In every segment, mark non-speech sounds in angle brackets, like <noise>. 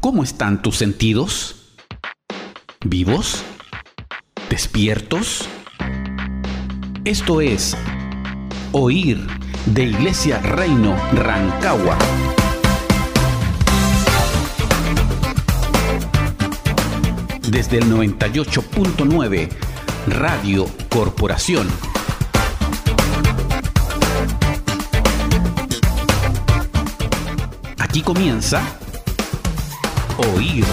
¿Cómo están tus sentidos? ¿Vivos? ¿Despiertos? Esto es Oír de Iglesia Reino Rancagua. Desde el 98.9 Radio Corporación. Aquí comienza Oír.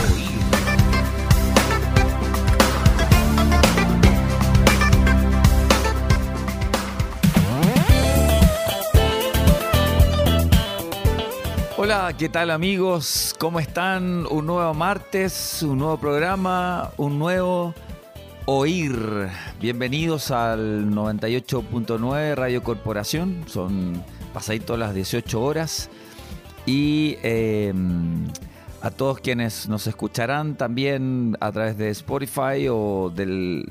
Hola, ¿qué tal amigos? ¿Cómo están? Un nuevo martes, un nuevo programa, un nuevo Oír. Bienvenidos al 98.9 Radio Corporación. Son pasaditos las 18 horas. Y eh, a todos quienes nos escucharán también a través de Spotify o de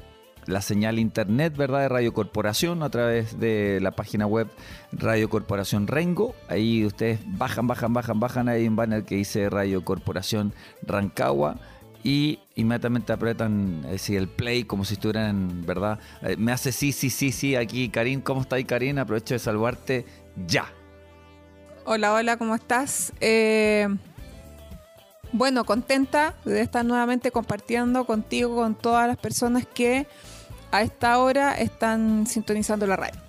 la señal internet, ¿verdad? De Radio Corporación, a través de la página web Radio Corporación Rengo. Ahí ustedes bajan, bajan, bajan, bajan. Hay un banner que dice Radio Corporación Rancagua y inmediatamente apretan eh, el play como si estuvieran, ¿verdad? Eh, me hace sí, sí, sí, sí. Aquí, Karin, ¿cómo está ahí, Karin? Aprovecho de salvarte ya. Hola, hola, ¿cómo estás? Eh, bueno, contenta de estar nuevamente compartiendo contigo, con todas las personas que a esta hora están sintonizando la radio.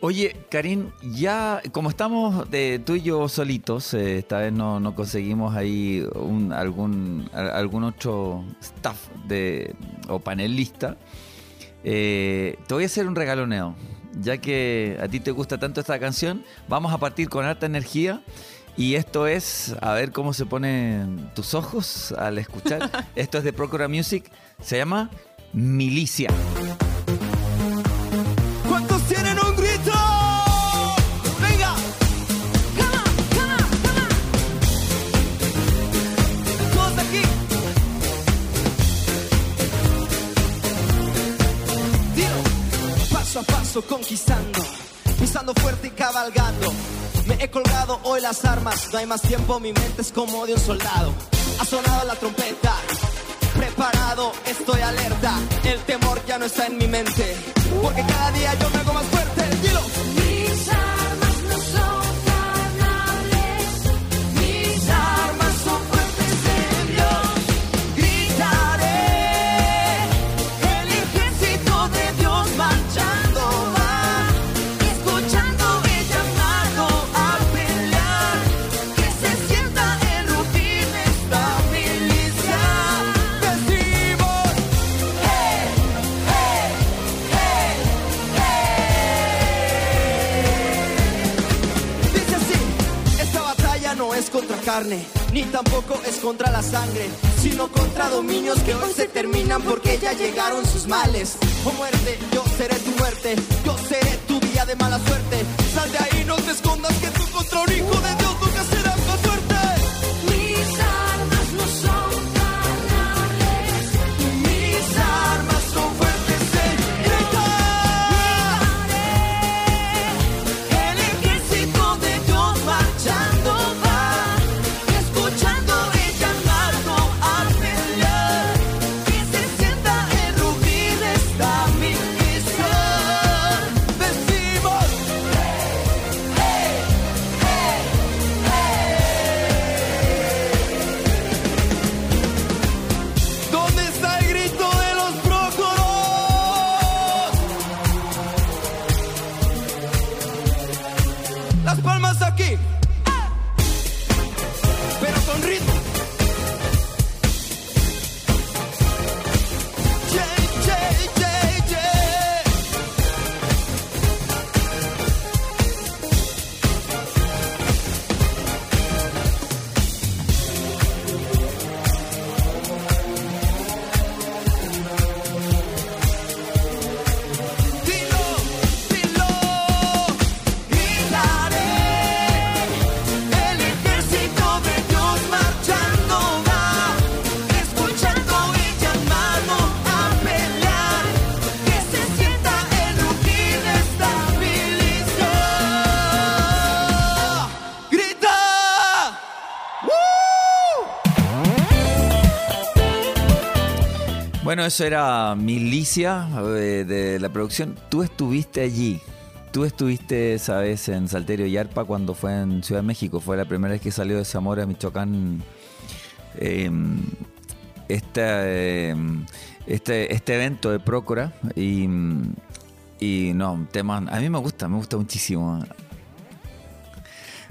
Oye, Karim, ya como estamos de tú y yo solitos, eh, esta vez no, conseguimos ahí algún, algún otro staff de, o panelista, eh, te voy a hacer un regaloneo. Ya que a ti te gusta tanto esta canción, vamos a partir con alta energía y esto es, a ver cómo se ponen tus ojos al escuchar. esto es de Procura Music, se llama Milicia. ¿Cuántos tienen un grito? Venga. Todos aquí. Dilo. Paso a paso conquistando, pisando fuerte y cabalgando me he colgado hoy las armas, no hay más tiempo, mi mente es como de un soldado. Ha sonado la trompeta, preparado, estoy alerta. El temor ya no está en mi mente, porque cada día yo me hago más fuerte. Dilo. Ni tampoco es contra la sangre, sino contra dominios que hoy se terminan porque ya llegaron sus males. O muerte, yo seré tu muerte, yo seré tu día de mala suerte. Sal de ahí, no te escondas que tú contra un hijo de Bueno, eso era Milicia eh, de la producción. Tú estuviste allí. Tú estuviste esa vez en Salterio y Arpa cuando fue en Ciudad de México. Fue la primera vez que salió de Zamora, Michoacán. Em, este, este evento de Prócora. Y, y no, tema, a mí me gusta, me gusta muchísimo.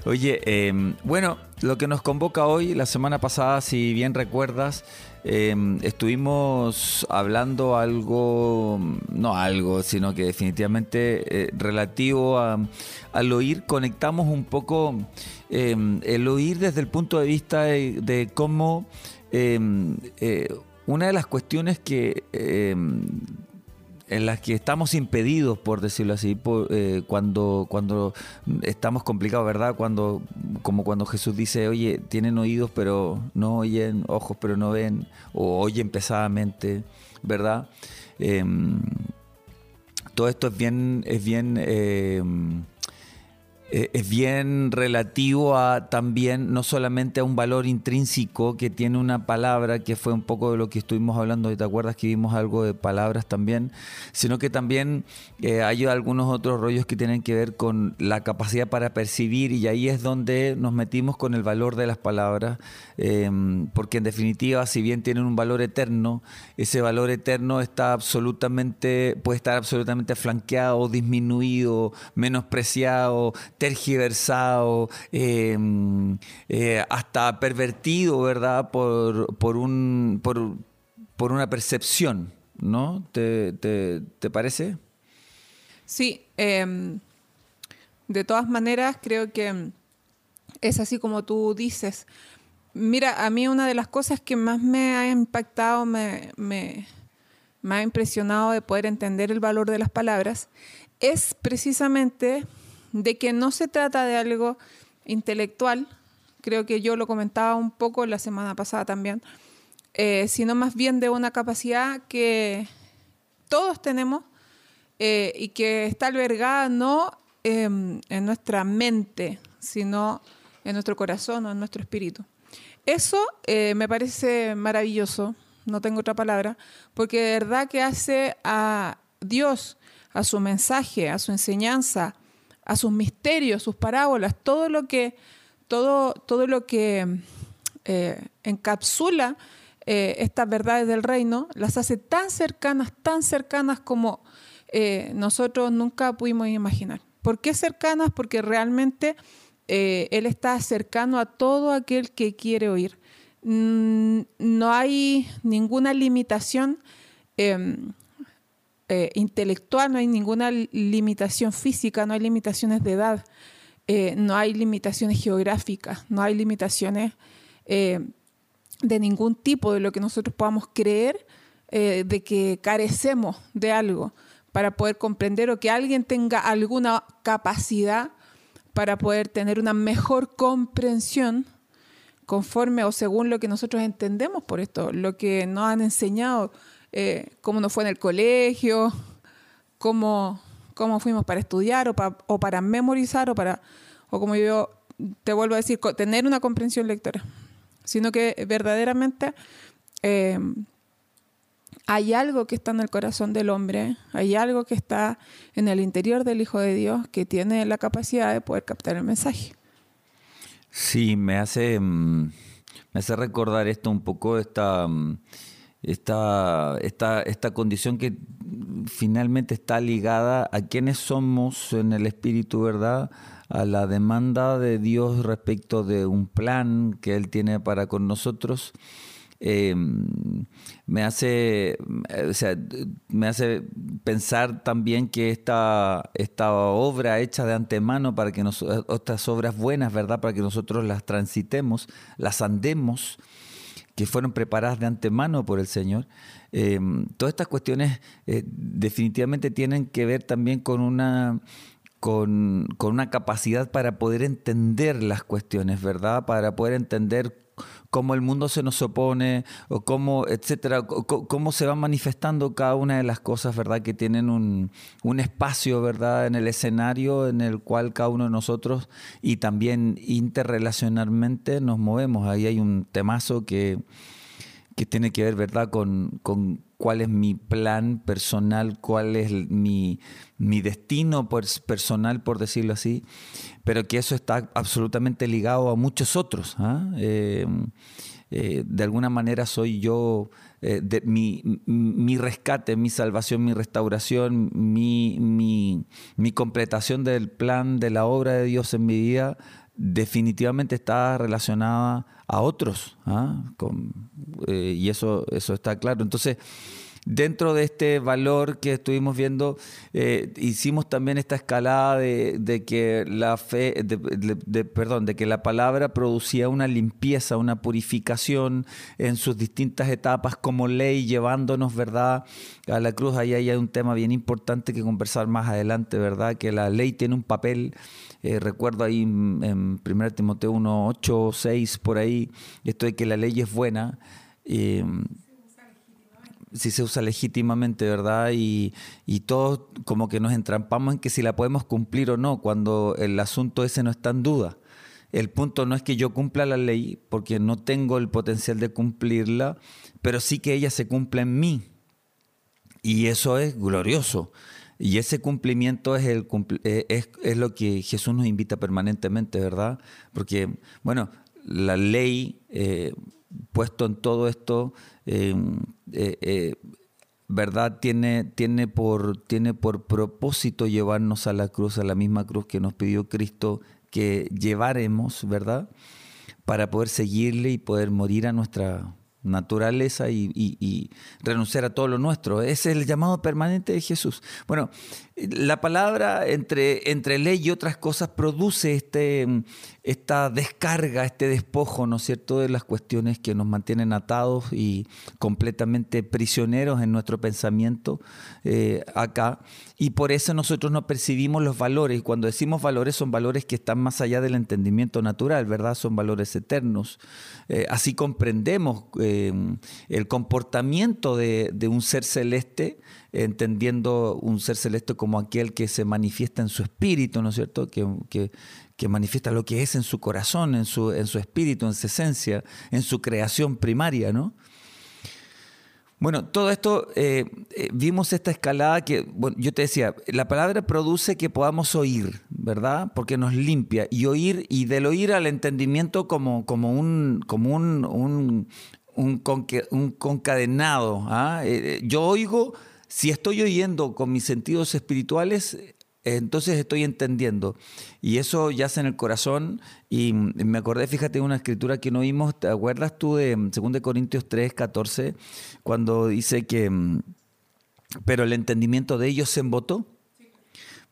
Oye, em, bueno, lo que nos convoca hoy, la semana pasada, si bien recuerdas, em, estuvimos hablando algo, no algo, sino que definitivamente eh, relativo al oír, conectamos un poco em, el oír desde el punto de vista de cómo eh, una de las cuestiones que en las que estamos impedidos, por decirlo así, eh, cuando, cuando estamos complicados, ¿verdad? Cuando, como cuando Jesús dice, oye, tienen oídos pero no oyen, ojos pero no ven, o oyen pesadamente, ¿verdad? Em, todo esto es bien, es bien em, eh, es bien relativo a también, no solamente a un valor intrínseco que tiene una palabra, que fue un poco de lo que estuvimos hablando, ¿te acuerdas que vimos algo de palabras también? Sino que también eh, hay algunos otros rollos que tienen que ver con la capacidad para percibir y ahí es donde nos metimos con el valor de las palabras, em, porque en definitiva, si bien tienen un valor eterno, ese valor eterno está absolutamente, puede estar absolutamente flanqueado, disminuido, menospreciado, tergiversado, em, eh, hasta pervertido, ¿verdad? Por, por, un, por, por una percepción, ¿no? ¿Te, te, parece? Sí, em, de todas maneras creo que es así como tú dices. Mira, a mí una de las cosas que más me ha impactado, me, me, me ha impresionado de poder entender el valor de las palabras, es precisamente de que no se trata de algo intelectual, creo que yo lo comentaba un poco la semana pasada también, eh, sino más bien de una capacidad que todos tenemos eh, y que está albergada no em, en nuestra mente, sino en nuestro corazón o en nuestro espíritu. Eso eh, me parece maravilloso, no tengo otra palabra, porque de verdad que hace a Dios, a su mensaje, a su enseñanza, a sus misterios, sus parábolas, todo lo que, todo, todo lo que eh, encapsula eh, estas verdades del reino, las hace tan cercanas, tan cercanas como eh, nosotros nunca pudimos imaginar. ¿Por qué cercanas? Porque realmente Él está cercano a todo aquel que quiere oír. Mm, no hay ninguna limitación em, eh, intelectual, no hay ninguna limitación física, no hay limitaciones de edad, eh, no hay limitaciones geográficas, no hay limitaciones eh, de ningún tipo de lo que nosotros podamos creer de que carecemos de algo para poder comprender o que alguien tenga alguna capacidad para poder tener una mejor comprensión conforme o según lo que nosotros entendemos por esto, lo que nos han enseñado eh, cómo nos fue en el colegio, cómo, cómo fuimos para estudiar o, para memorizar o para, o como yo te vuelvo a decir, tener una comprensión lectora, sino que verdaderamente eh, hay algo que está en el corazón del hombre, hay algo que está en el interior del Hijo de Dios que tiene la capacidad de poder captar el mensaje. Sí, me hace, mm, me hace recordar esto un poco, esta, mm, esta, esta, esta condición que finalmente está ligada a quienes somos en el espíritu, ¿verdad? A la demanda de Dios respecto de un plan que Él tiene para con nosotros. Eh, me hace o sea, me hace pensar también que esta, esta obra hecha de antemano para que nos, otras obras buenas, ¿verdad? Para que nosotros las transitemos, las andemos, que fueron preparadas de antemano por el Señor. Em, todas estas cuestiones eh, definitivamente tienen que ver también con una, con, con, una capacidad para poder entender las cuestiones, ¿verdad? Para poder entender cómo el mundo se nos opone o cómo, etcétera, cómo se van manifestando cada una de las cosas, ¿verdad? Que tienen un, un, espacio, ¿verdad? En el escenario en el cual cada uno de nosotros y también interrelacionalmente nos movemos. Ahí hay un temazo que que tiene que ver, ¿verdad?, con, con cuál es mi plan personal, cuál es mi, mi destino personal, por decirlo así, pero que eso está absolutamente ligado a muchos otros. ¿ah? Eh, eh, de alguna manera soy yo, eh, mi, mi, rescate, mi salvación, mi restauración, mi, mi, completación del plan de la obra de Dios en mi vida, definitivamente está relacionada a otros. ¿ah? Eh, y eso, eso está claro. Entonces, dentro de este valor que estuvimos viendo, eh, hicimos también esta escalada de, que la fe, de, perdón, de que la palabra producía una limpieza, una purificación en sus distintas etapas como ley, llevándonos, ¿verdad?, a la cruz. Ahí hay un tema bien importante que conversar más adelante, ¿verdad?, que la ley tiene un papel. Eh, recuerdo ahí en, 1 Timoteo 1, 8, 6, por ahí, esto de que la ley es buena. Eh, si se usa legítimamente, ¿verdad? Y, y todos como que nos entrampamos en que si la podemos cumplir o no, cuando el asunto ese no está en duda. El punto no es que yo cumpla la ley, porque no tengo el potencial de cumplirla, pero sí que ella se cumple en mí. Y eso es glorioso. Y ese cumplimiento es, el, eh, es, es lo que Jesús nos invita permanentemente, ¿verdad? Porque, bueno, la ley, eh, puesto en todo esto, eh, eh, eh, ¿verdad? Tiene, tiene, por, tiene por propósito llevarnos a la cruz, a la misma cruz que nos pidió Cristo que llevaremos, ¿verdad? Para poder seguirle y poder morir a nuestra naturaleza y, renunciar a todo lo nuestro. Ese es el llamado permanente de Jesús. Bueno, la palabra entre, entre ley y otras cosas produce este, esta descarga, este despojo, ¿no cierto?, de las cuestiones que nos mantienen atados y completamente prisioneros en nuestro pensamiento eh, acá. Y por eso nosotros no percibimos los valores. Cuando decimos valores, son valores que están más allá del entendimiento natural, ¿verdad? Son valores eternos. Eh, así comprendemos eh, el comportamiento de, de un ser celeste entendiendo un ser celeste como aquel que se manifiesta en su espíritu, ¿no es cierto? Que, que, manifiesta lo que es en su corazón, en su, en su espíritu, en su esencia, en su creación primaria, ¿no? Bueno, todo esto, eh, eh, vimos esta escalada que, yo te decía, la palabra produce que podamos oír, ¿verdad? Porque nos limpia. Y oír, y del oír al entendimiento como, como un, como un, un, un, concadenado. ¿ah? Eh, yo oigo si estoy oyendo con mis sentidos espirituales, entonces estoy entendiendo. Y eso yace en el corazón. Y me acordé, fíjate, de una escritura que no vimos. ¿Te acuerdas tú de 2 Corintios 3, 14? Cuando dice que, pero el entendimiento de ellos se embotó.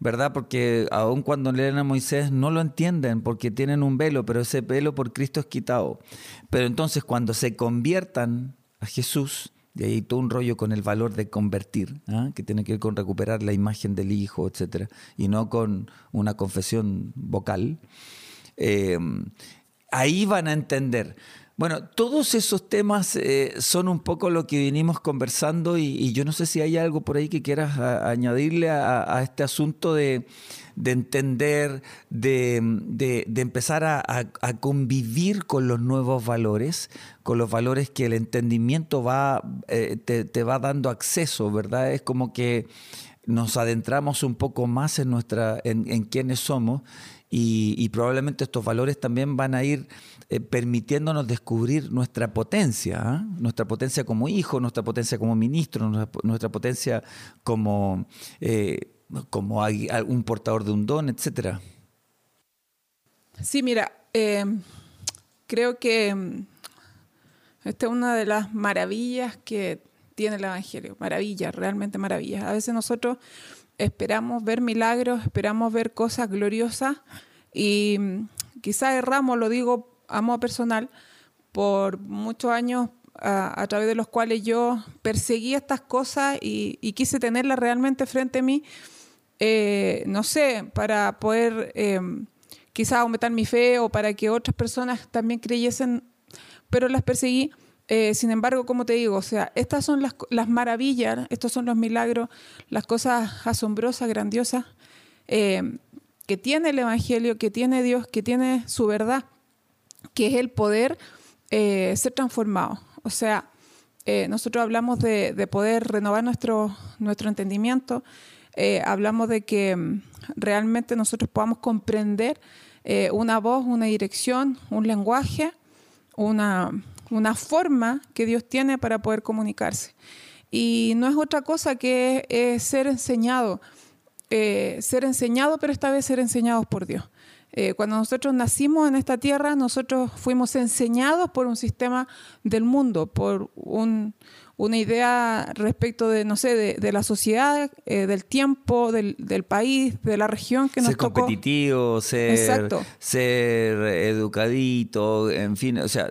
¿verdad? Porque aun cuando leen a Moisés no lo entienden porque tienen un velo, pero ese velo por Cristo es quitado. Pero entonces cuando se conviertan a Jesús, y ahí todo un rollo con el valor de convertir, ¿ah? que tiene que ver con recuperar la imagen del hijo, etcétera, y no con una confesión vocal. Eh, ahí van a entender. Bueno, todos esos temas eh, son un poco lo que venimos conversando y, yo no sé si hay algo por ahí que quieras añadirle a, este asunto de, de entender, de, empezar a, convivir con los nuevos valores, con los valores que el entendimiento va, eh, te, va dando acceso, ¿verdad? Es como que nos adentramos un poco más en, nuestra, en quiénes somos y, probablemente estos valores también van a ir eh, permitiéndonos descubrir nuestra potencia, ¿ah? nuestra potencia como hijo, nuestra potencia como ministro, nuestra, potencia como... Eh, como un portador de un don, etcétera? Sí, mira, eh, creo que mm, esta es una de las maravillas que tiene el Evangelio, maravillas, realmente maravillas. A veces nosotros esperamos ver milagros, esperamos ver cosas gloriosas y mm, quizás erramos, lo digo a modo personal, por muchos años a, través de los cuales yo perseguí estas cosas y, y quise tenerlas realmente frente a mí eh, no sé, para poder eh, quizás aumentar mi fe o para que otras personas también creyesen, pero las perseguí. Eh, sin embargo, como te digo, o sea, estas son las, las, maravillas, estos son los milagros, las cosas asombrosas, grandiosas que tiene el Evangelio, que tiene Dios, que tiene su verdad, que es el poder ser transformado. O sea, eh, nosotros hablamos de, de, poder renovar nuestro, nuestro entendimiento, eh, hablamos de que mm, realmente nosotros podamos comprender eh, una voz, una dirección, un lenguaje, una, una forma que Dios tiene para poder comunicarse. Y no es otra cosa que ser enseñado, ser enseñado, pero esta vez ser enseñados por Dios. Eh, cuando nosotros nacimos en esta tierra, nosotros fuimos enseñados por un sistema del mundo, por una idea respecto de, no sé, de, la sociedad, eh, del tiempo, del, país, de la región que nos ser competitivo, ser, ser educadito, en fin, o sea,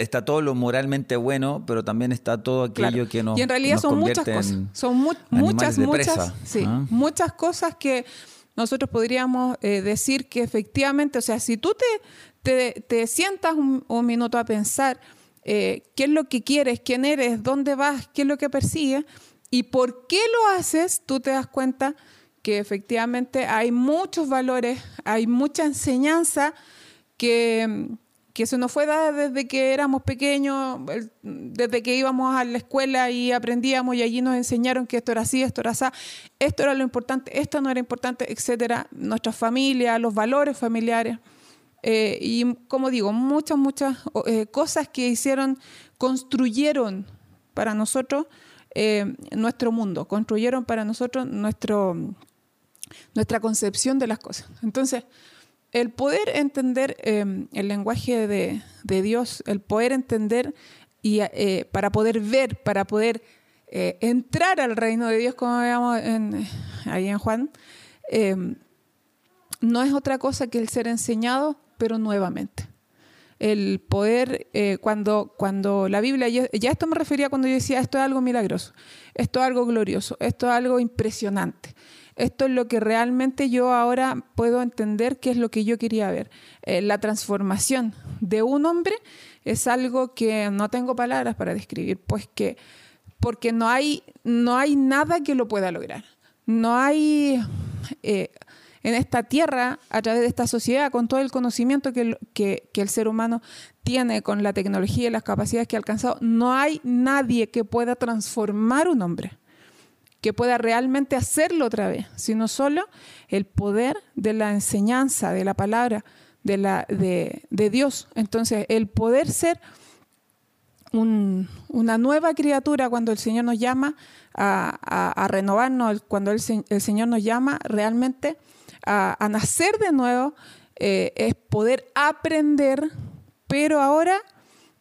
está todo lo moralmente bueno, pero también está todo aquello que nos Y en realidad son muchas cosas, son muchas, muchas, sí, ¿ah? muchas cosas que nosotros podríamos eh, decir que efectivamente, o sea, si tú te, te, sientas un, minuto a pensar eh, qué es lo que quieres, quién eres, dónde vas, qué es lo que persigues y por qué lo haces, tú te das cuenta que efectivamente hay muchos valores, hay mucha enseñanza que, que se nos fue dada desde que éramos pequeños, desde que íbamos a la escuela y aprendíamos y allí nos enseñaron que esto era así, esto era así, esto era lo importante, esto no era importante, etcétera, nuestra familia, los valores familiares. Eh, y como digo, muchas, muchas eh, cosas que hicieron, construyeron para nosotros eh, nuestro mundo, construyeron para nosotros nuestro, nuestra concepción de las cosas. Entonces, el poder entender em, el lenguaje de, Dios, el poder entender y eh, para poder ver, para poder eh, entrar al reino de Dios, como veamos ahí en Juan, em, no es otra cosa que el ser enseñado, pero nuevamente. El poder, eh, cuando, cuando la Biblia, ya, ya esto me refería cuando yo decía, esto es algo milagroso, esto es algo glorioso, esto es algo impresionante. Esto es lo que realmente yo ahora puedo entender que es lo que yo quería ver. Eh, la transformación de un hombre es algo que no tengo palabras para describir, pues que porque no hay, no hay nada que lo pueda lograr. No hay eh, en esta tierra, a través de esta sociedad, con todo el conocimiento que, que, que el ser humano tiene, con la tecnología y las capacidades que ha alcanzado, no hay nadie que pueda transformar un hombre que pueda realmente hacerlo otra vez, sino solo el poder de la enseñanza, de la palabra de, la, de, Dios. Entonces, el poder ser una nueva criatura cuando el Señor nos llama a, renovarnos, cuando el, Señor nos llama realmente a, nacer de nuevo, eh, es poder aprender, pero ahora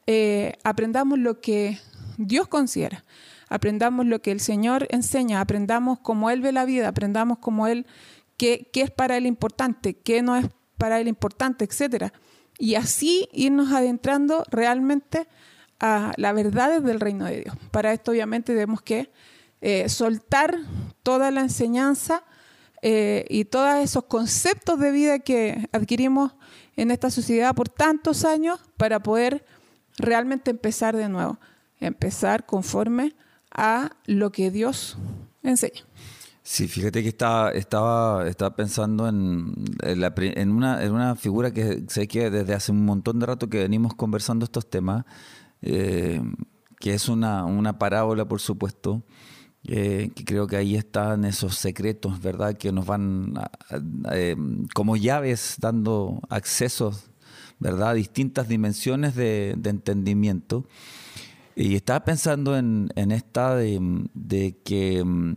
eh, aprendamos lo que Dios considera aprendamos lo que el Señor enseña, aprendamos cómo Él ve la vida, aprendamos cómo Él, qué, qué es para Él importante, qué no es para Él importante, etcétera. Y así irnos adentrando realmente a las verdades del reino de Dios. Para esto obviamente debemos que eh, soltar toda la enseñanza eh, y todos esos conceptos de vida que adquirimos en esta sociedad por tantos años para poder realmente empezar de nuevo, empezar conforme a lo que Dios enseña. Sí, fíjate que estaba, estaba, pensando en, en, una, en una figura que sé que desde hace un montón de rato que venimos conversando estos temas, eh, que es una, una parábola, por supuesto, eh, que creo que ahí están esos secretos, ¿verdad? Que nos van eh, como llaves dando accesos, ¿verdad? A distintas dimensiones de entendimiento. Y estaba pensando en, esta de, que mm,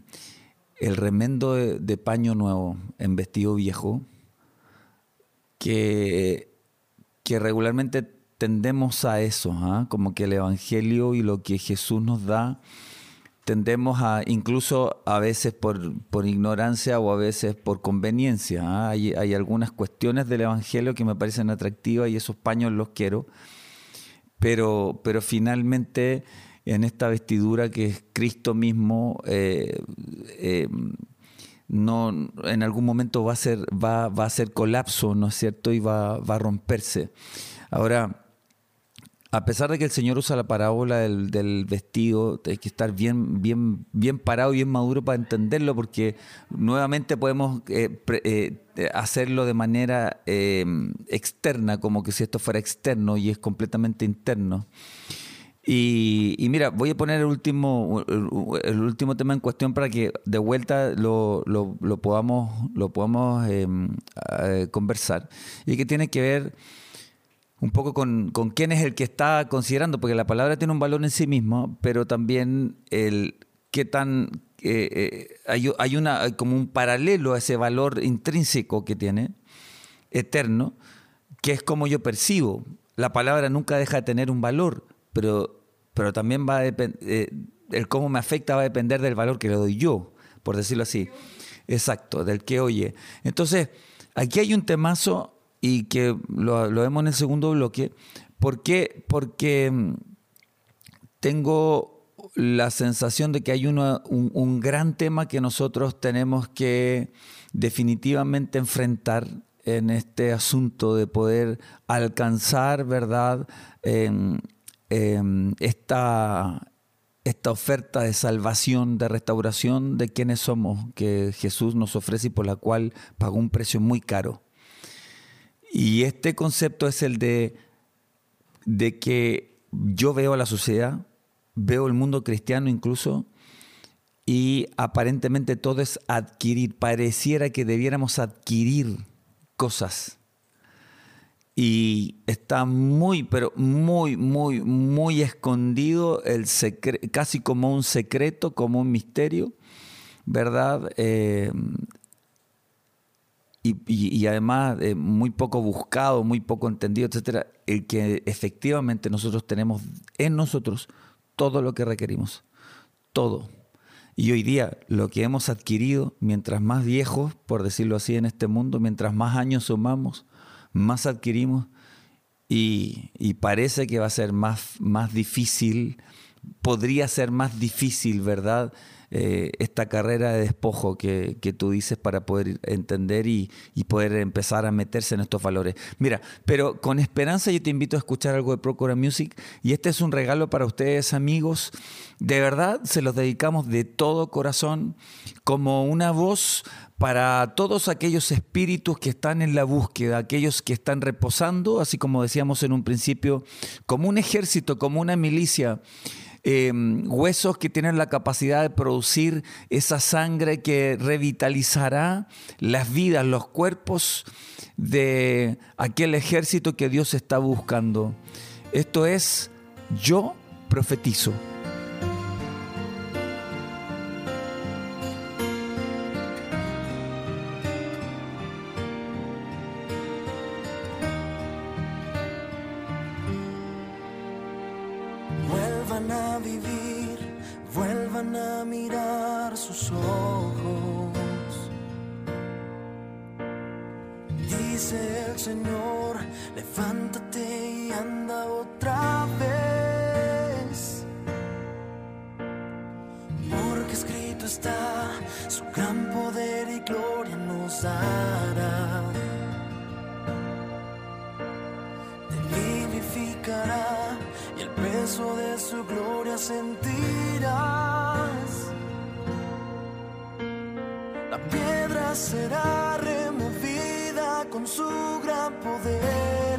el remendo de, paño nuevo en vestido viejo, que, que regularmente tendemos a eso, ¿ah? como que el Evangelio y lo que Jesús nos da, tendemos a, incluso a veces por, por ignorancia o a veces por conveniencia. ¿ah? Hay, hay algunas cuestiones del Evangelio que me parecen atractivas y esos paños los quiero pero, pero finalmente en esta vestidura que es Cristo mismo, eh, eh, no, en algún momento va a ser, va, va a ser colapso, ¿no es cierto? Y va, va a romperse. Ahora, a pesar de que el Señor usa la parábola del, vestido, hay que estar bien, bien, bien parado y bien maduro para entenderlo, porque nuevamente podemos eh, eh, hacerlo de manera eh, externa, como que si esto fuera externo y es completamente interno. Y, mira, voy a poner el último, el, último tema en cuestión para que de vuelta lo, lo, podamos, lo podamos em, eh, conversar. Y que tiene que ver un poco con, con, quién es el que está considerando, porque la palabra tiene un valor en sí mismo, pero también el qué tan... Eh, eh, hay, hay, una, como un paralelo a ese valor intrínseco que tiene, eterno, que es como yo percibo. La palabra nunca deja de tener un valor, pero, pero también va a eh, el cómo me afecta va a depender del valor que le doy yo, por decirlo así. Exacto, del que oye. Entonces, aquí hay un temazo y que lo, vemos en el segundo bloque. ¿Por qué? Porque mm, tengo la sensación de que hay un, un gran tema que nosotros tenemos que definitivamente enfrentar en este asunto de poder alcanzar, ¿verdad?, esta, esta oferta de salvación, de restauración de quienes somos, que Jesús nos ofrece y por la cual pagó un precio muy caro. Y este concepto es el de, de que yo veo a la sociedad, veo el mundo cristiano incluso, y aparentemente todo es adquirir. Pareciera que debiéramos adquirir cosas y está muy, pero muy, muy, muy escondido, el casi como un secreto, como un misterio, ¿verdad? Eh, y, además eh, muy poco buscado, muy poco entendido, etcétera, el que efectivamente nosotros tenemos en nosotros todo lo que requerimos, todo. Y hoy día lo que hemos adquirido, mientras más viejos, por decirlo así, en este mundo, mientras más años sumamos, más adquirimos y, parece que va a ser más, más difícil, podría ser más difícil, ¿verdad? Eh, esta carrera de despojo que, tú dices para poder entender y, poder empezar a meterse en estos valores. Mira, pero con esperanza yo te invito a escuchar algo de Procura Music y este es un regalo para ustedes amigos. De verdad, se los dedicamos de todo corazón como una voz para todos aquellos espíritus que están en la búsqueda, aquellos que están reposando, así como decíamos en un principio, como un ejército, como una milicia. Em, huesos que tienen la capacidad de producir esa sangre que revitalizará las vidas, los cuerpos de aquel ejército que Dios está buscando. Esto es, yo profetizo. Señor, levántate y anda otra vez. Porque escrito está, su gran poder y gloria nos dará. Te vivificará y el peso de su gloria sentirás. La piedra será con su gran poder.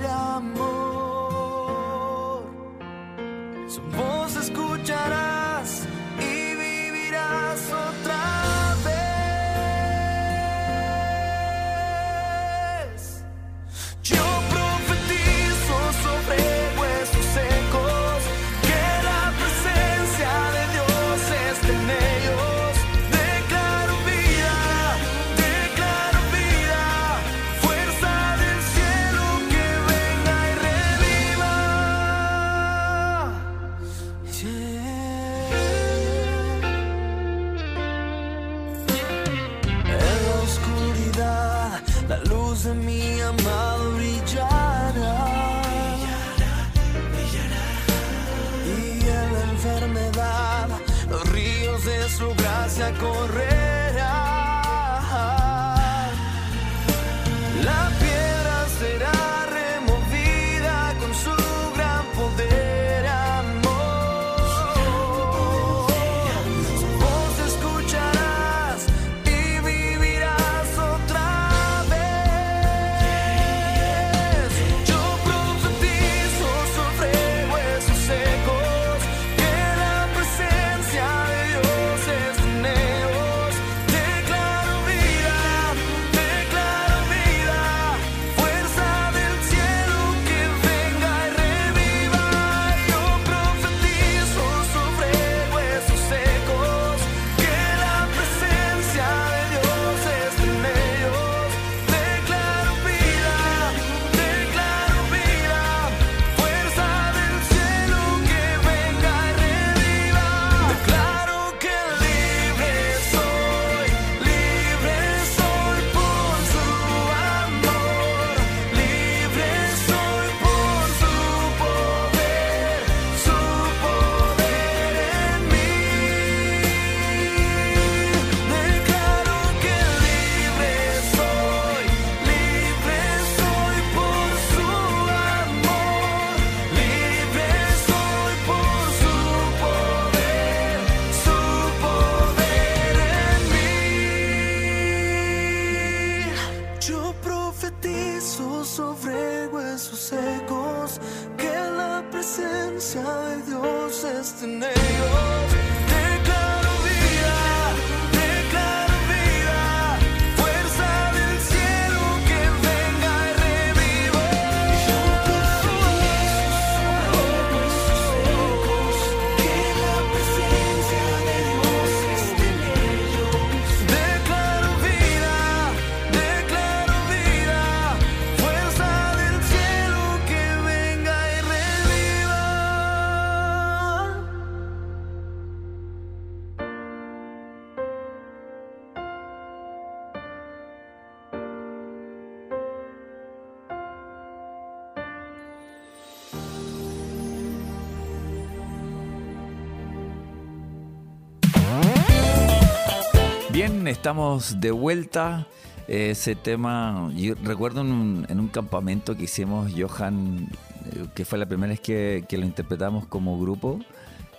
Estamos de vuelta. Ese tema, yo recuerdo en un, en un campamento que hicimos, Johan, eh, que fue la primera vez que, lo interpretamos como grupo,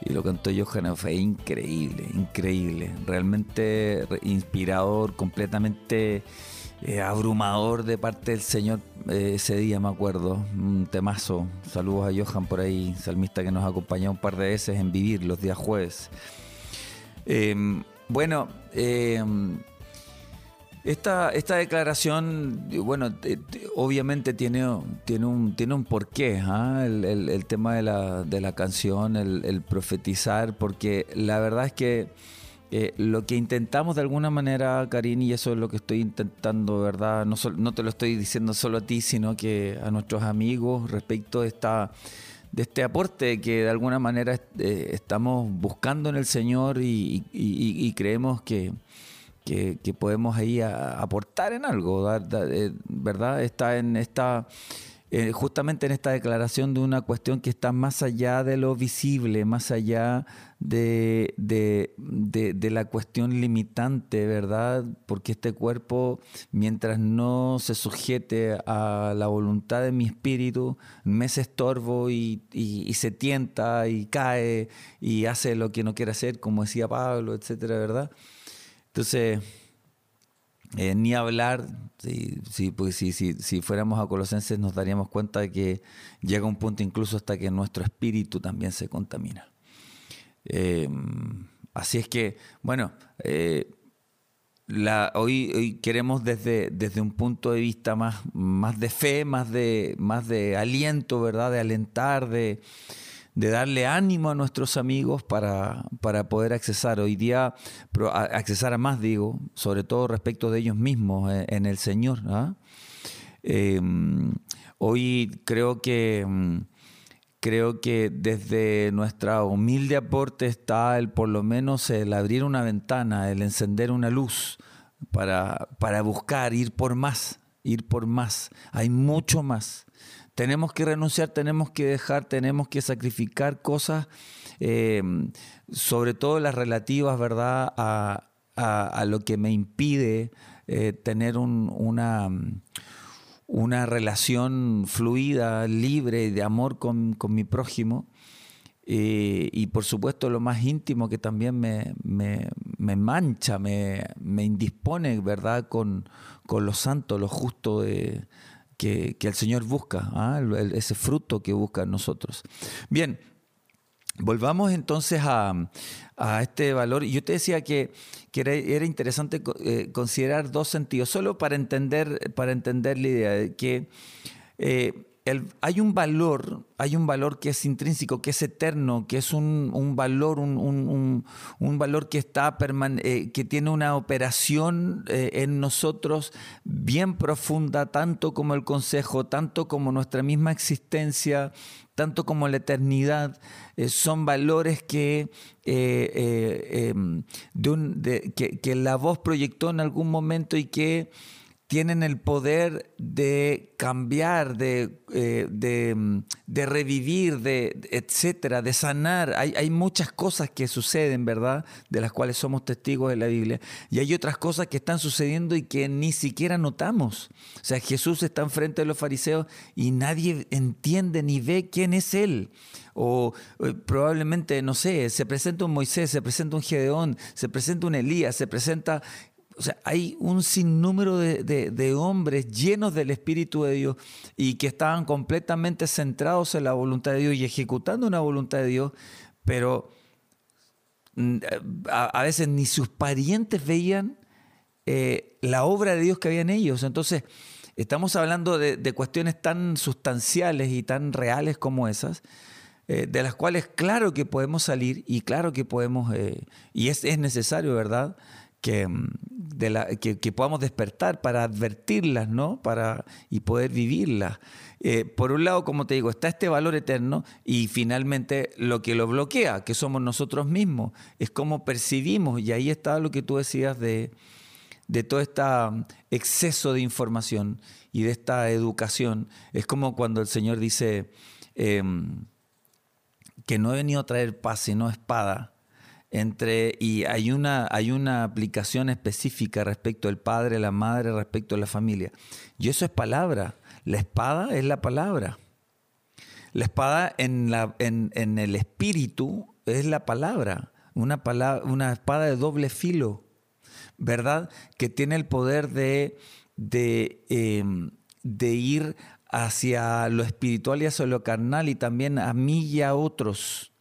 y lo cantó Johan, fue increíble, increíble, realmente re- inspirador, completamente eh, abrumador de parte del Señor eh, ese día, me acuerdo, un temazo. Saludos a Johan por ahí, salmista que nos acompañó un par de veces en Vivir los días jueves. Eh, bueno, eh, esta, esta declaración, bueno, te- te- obviamente tiene, tiene, un, tiene un porqué, ¿ah? el, el- el tema de la, de la canción, el, profetizar, porque la verdad es que eh, lo que intentamos de alguna manera, Karin, y eso es lo que estoy intentando, ¿verdad? No, no te lo estoy diciendo solo a ti, sino que a nuestros amigos respecto de esta de este aporte que de alguna manera eh, estamos buscando en el Señor y, creemos que, que, podemos ahí aportar en algo, eh, ¿verdad? Está en esta, eh, justamente en esta declaración de una cuestión que está más allá de lo visible, más allá de, la cuestión limitante, ¿verdad? Porque este cuerpo, mientras no se sujete a la voluntad de mi espíritu, me se estorbo y, y- y se tienta y cae y hace lo que no quiere hacer, como decía Pablo, etcétera, ¿verdad? Entonces, eh, ni hablar, pues, si, fuéramos a Colosenses nos daríamos cuenta de que llega un punto incluso hasta que nuestro espíritu también se contamina. Eh, así es que, bueno, eh, hoy, hoy queremos desde, desde un punto de vista más, más de fe, más de, más de aliento, ¿verdad? De alentar, de, de darle ánimo a nuestros amigos para, para poder accesar hoy día, accesar a más, digo, sobre todo respecto de ellos mismos eh, en el Señor. ¿ah? Eh, hoy creo que mm, creo que desde nuestra humilde aporte está el por lo menos el abrir una ventana, el encender una luz para, para buscar, ir por más, ir por más. Hay mucho más. Tenemos que renunciar, tenemos que dejar, tenemos que sacrificar cosas, eh, sobre todo las relativas, ¿verdad?, a, lo que me impide eh, tener un- una una relación fluida, libre, de amor con, con mi prójimo. Eh, y por supuesto lo más íntimo que también me, me- me mancha, me, me indispone, ¿verdad?, con, con lo santo, lo justo de, que, que el Señor busca, ¿ah? Ese fruto que busca en nosotros. Bien, Volvamos entonces a, a este valor. Yo te decía que, que era, interesante eh, considerar dos sentidos, solo para entender, para entender la idea de que eh, hay un valor, hay un valor que es intrínseco, que es eterno, que es un, valor, un, valor que está eh, que tiene una operación eh, en nosotros bien profunda, tanto como el consejo, tanto como nuestra misma existencia, tanto como la eternidad, eh, son valores em, que, que la voz proyectó en algún momento y que tienen el poder de cambiar, de, eh, mm, de revivir, de, etcétera, de sanar. Hay, muchas cosas que suceden, ¿verdad? De las cuales somos testigos de la Biblia. Y hay otras cosas que están sucediendo y que ni siquiera notamos. O sea, Jesús está enfrente de los fariseos y nadie entiende ni ve quién es Él. O eh, probablemente, no sé, se presenta un Moisés, se presenta un Gedeón, se presenta un Elías, se presenta o sea, hay un sinnúmero de, de- de hombres llenos del Espíritu de Dios y que estaban completamente centrados en la voluntad de Dios y ejecutando una voluntad de Dios, pero mm, a, veces ni sus parientes veían eh, la obra de Dios que había en ellos. Entonces, estamos hablando de, cuestiones tan sustanciales y tan reales como esas, eh, de las cuales claro que podemos salir y claro que podemos, eh, y es, es, necesario, ¿verdad? Que, mm, que, que, podamos despertar para advertirlas, ¿no? Para, y poder vivirlas. Eh, por un lado, como te digo, está este valor eterno y finalmente lo que lo bloquea, que somos nosotros mismos, es cómo percibimos, y ahí está lo que tú decías de, de todo este exceso de información y de esta educación. Es como cuando el Señor dice em, que no he venido a traer paz, sino espada. Entre, y hay una, hay una aplicación específica respecto al padre, la madre, respecto a la familia. Y eso es palabra. La espada es la palabra. La espada en, la, en, el espíritu es la palabra. Una, palabra, una espada de doble filo, ¿verdad? Que tiene el poder de, de, em, de ir hacia lo espiritual y hacia lo carnal y también a mí y a otros.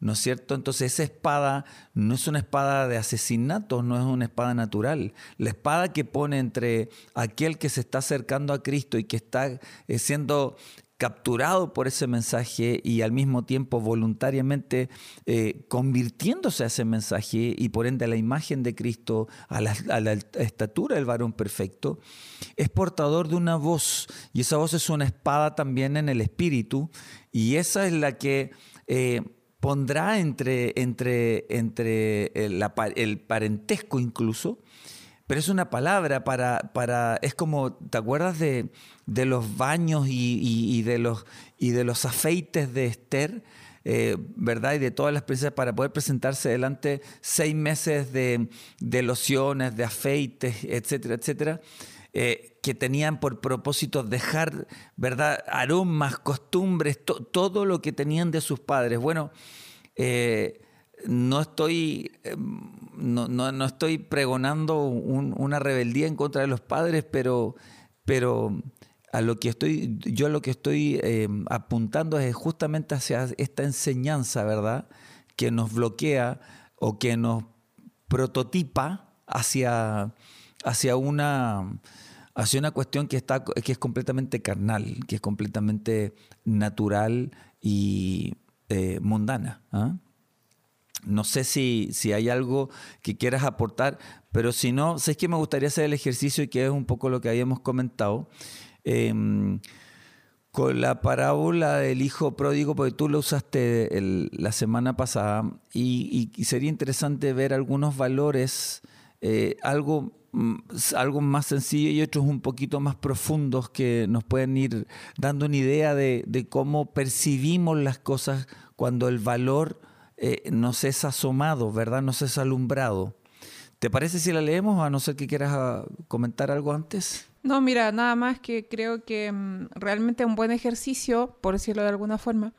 ¿No es cierto? Entonces esa espada no es una espada de asesinato, no es una espada natural. La espada que pone entre aquel que se está acercando a Cristo y que está eh, siendo capturado por ese mensaje y al mismo tiempo voluntariamente eh, convirtiéndose a ese mensaje y por ende a la imagen de Cristo, a la, estatura del varón perfecto, es portador de una voz y esa voz es una espada también en el espíritu y esa es la que... Eh, pondrá entre, entre, entre el, parentesco incluso, pero es una palabra para, para es como, ¿te acuerdas de, de los baños y, de los, y de los afeites de Esther? Eh, ¿verdad? Y de todas las princesas para poder presentarse delante seis meses de, de lociones, de afeites, etcétera, etcétera. Eh, que tenían por propósito dejar, ¿verdad? Aromas, costumbres, todo lo que tenían de sus padres. Bueno, eh, no estoy, em, no, estoy pregonando una rebeldía en contra de los padres, pero, pero a lo que estoy, yo lo que estoy em, apuntando es justamente hacia esta enseñanza, ¿verdad? Que nos bloquea o que nos prototipa hacia, hacia una hacia una cuestión que, está, que es completamente carnal, que es completamente natural y eh, mundana. ¿ah? No sé si, si, hay algo que quieras aportar, pero si no, sé que me gustaría hacer el ejercicio y que es un poco lo que habíamos comentado. Em, con la parábola del hijo pródigo, porque tú lo usaste la semana pasada, y, sería interesante ver algunos valores, eh, algo Mm, algo más sencillo y otros un poquito más profundos que nos pueden ir dando una idea de, cómo percibimos las cosas cuando el valor eh, nos es asomado, ¿verdad? Nos es alumbrado. ¿Te parece si la leemos, a no ser que quieras ah, comentar algo antes? No, mira, nada más que creo que mm, realmente es un buen ejercicio, por decirlo de alguna forma,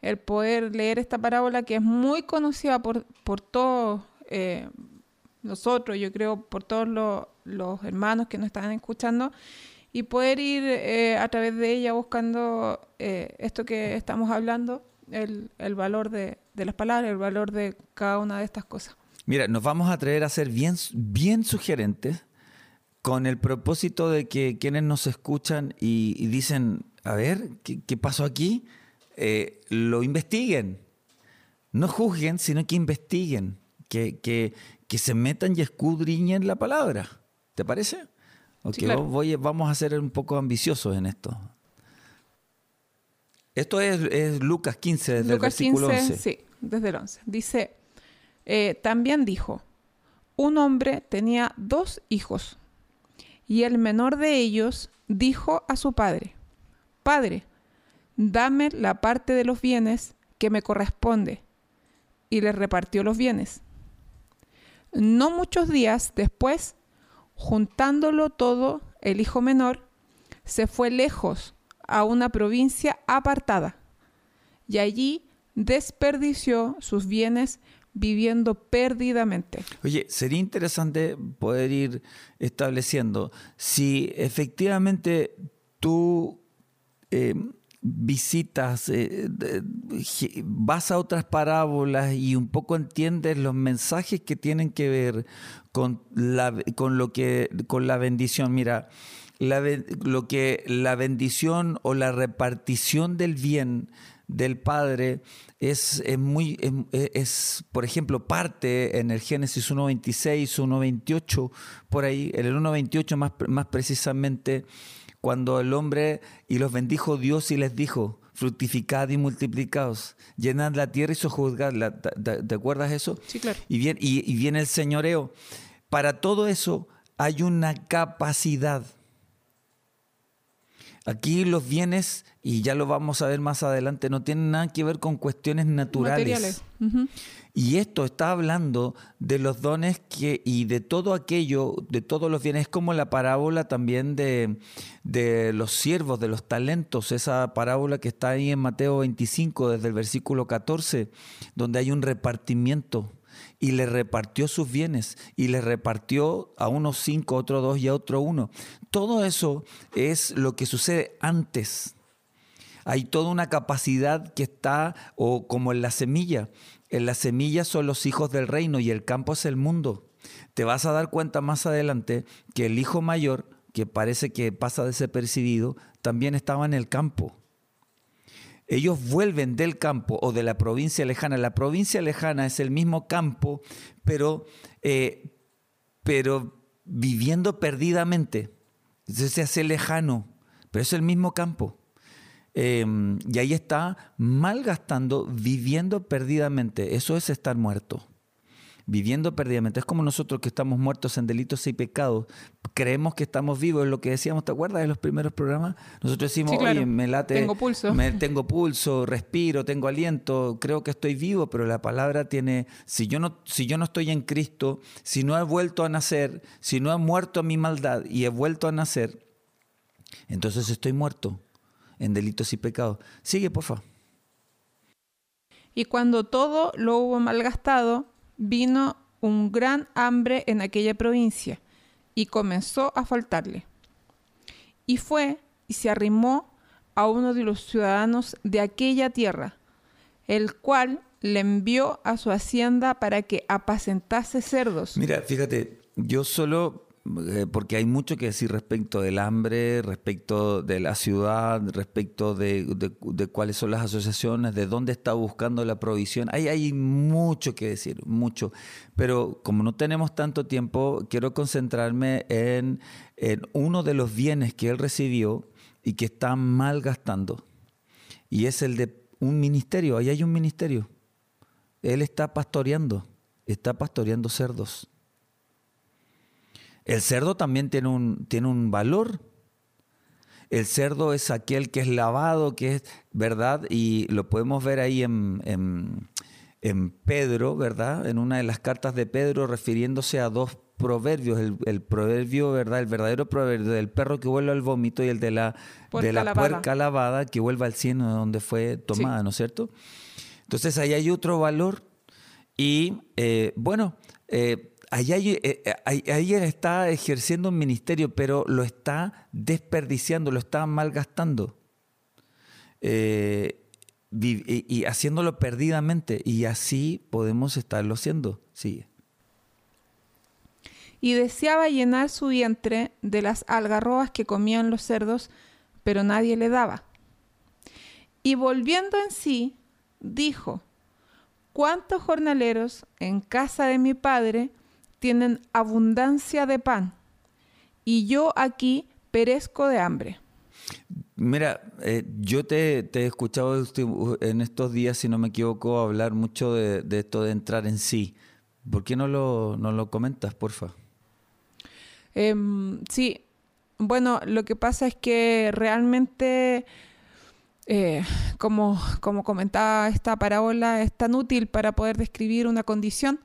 el poder leer esta parábola que es muy conocida por, por todos, eh, nosotros, yo creo, por todos los, hermanos que nos están escuchando, y poder ir eh, a través de ella buscando eh, esto que estamos hablando, el, valor de, las palabras, el valor de cada una de estas cosas. Mira, nos vamos a atrever a ser bien, bien sugerentes con el propósito de que quienes nos escuchan y, dicen, a ver, ¿qué, pasó aquí? Eh, lo investiguen. No juzguen, sino que investiguen. Que, que se metan y escudriñen la palabra. ¿Te parece? Ok, voy, vamos a ser un poco ambiciosos en esto. Esto es, Lucas 15, desde el versículo 11. Sí, desde el 11. Dice, eh, también dijo, un hombre tenía dos hijos y el menor de ellos dijo a su padre, Padre, dame la parte de los bienes que me corresponde. Y le repartió los bienes. No muchos días después, juntándolo todo, el hijo menor se fue lejos a una provincia apartada y allí desperdició sus bienes viviendo perdidamente. Oye, sería interesante poder ir estableciendo si efectivamente tú eh, visitas, eh, vas a otras parábolas y un poco entiendes los mensajes que tienen que ver con la, con lo que, con la bendición. Mira, lo que la bendición o la repartición del bien del Padre es, muy, es, por ejemplo, parte en el Génesis 1.26, 1.28, por ahí, en el 1.28 más, más precisamente, cuando el hombre y los bendijo Dios y les dijo, fructificad y multiplicaos, llenad la tierra y sojuzgadla. ¿Te, acuerdas eso? Sí, claro. Y viene, y, y viene el señoreo. Para todo eso hay una capacidad Aquí los bienes, y ya lo vamos a ver más adelante, no tienen nada que ver con cuestiones naturales. Y esto está hablando de los dones que, y de todo aquello, de todos los bienes, es como la parábola también de, de los siervos, de los talentos, esa parábola que está ahí en Mateo 25, desde el versículo 14, donde hay un repartimiento y le repartió sus bienes y le repartió a unos cinco, a otro dos y a otro uno. Todo eso es lo que sucede antes. Hay toda una capacidad que está, o como en la semilla. En la semilla son los hijos del reino y el campo es el mundo. Te vas a dar cuenta más adelante que el hijo mayor, que parece que pasa desapercibido, también estaba en el campo ellos vuelven del campo o de la provincia lejana. La provincia lejana es el mismo campo, pero, eh, pero viviendo perdidamente. Entonces se hace lejano, pero es el mismo campo. Em, y ahí está malgastando, viviendo perdidamente. Eso es estar muerto viviendo perdidamente. Es como nosotros que estamos muertos en delitos y pecados. Creemos que estamos vivos, es lo que decíamos, ¿te acuerdas de los primeros programas? Nosotros decimos, oye, me late. Tengo pulso. Me, tengo pulso, respiro, tengo aliento, creo que estoy vivo, pero la palabra tiene, si yo no, si yo no estoy en Cristo, si no he vuelto a nacer, si no he muerto a mi maldad y he vuelto a nacer, entonces estoy muerto en delitos y pecados. Sigue, por favor. Y cuando todo lo hubo malgastado, vino un gran hambre en aquella provincia y comenzó a faltarle. Y fue y se arrimó a uno de los ciudadanos de aquella tierra, el cual le envió a su hacienda para que apacentase cerdos. Mira, fíjate, yo solo porque hay mucho que decir respecto del hambre, respecto de la ciudad, respecto de, cuáles son las asociaciones, de dónde está buscando la provisión. Hay, hay mucho que decir, mucho. Pero como no tenemos tanto tiempo, quiero concentrarme en, en uno de los bienes que él recibió y que está mal gastando. Y es el de un ministerio. Ahí hay un ministerio. Él está pastoreando, está pastoreando cerdos. El cerdo también tiene un, tiene un valor. El cerdo es aquel que es lavado, que es verdad, y lo podemos ver ahí en, en, Pedro, ¿verdad? En una de las cartas de Pedro refiriéndose a dos proverbios, el, proverbio, ¿verdad? El verdadero proverbio del perro que vuelve al vómito y el de la puerca, de la lavada. puerca lavada que vuelve al cielo donde fue tomada, ¿no es cierto? Entonces ahí hay otro valor y eh, bueno, eh, eh, eh, ahí, él está ejerciendo un ministerio, pero lo está desperdiciando, lo está malgastando. Eh, y, haciéndolo perdidamente. Y así podemos estarlo haciendo. Sigue. Y deseaba llenar su vientre de las algarrobas que comían los cerdos, pero nadie le daba. Y volviendo en sí, dijo, ¿cuántos jornaleros en casa de mi padre tienen abundancia de pan y yo aquí perezco de hambre. Mira, eh, yo te, he escuchado en estos días, si no me equivoco, hablar mucho de, esto de entrar en sí. ¿Por qué no lo, no lo comentas, porfa? Em, sí, bueno, lo que pasa es que realmente, eh, como, como comentaba esta parábola, es tan útil para poder describir una condición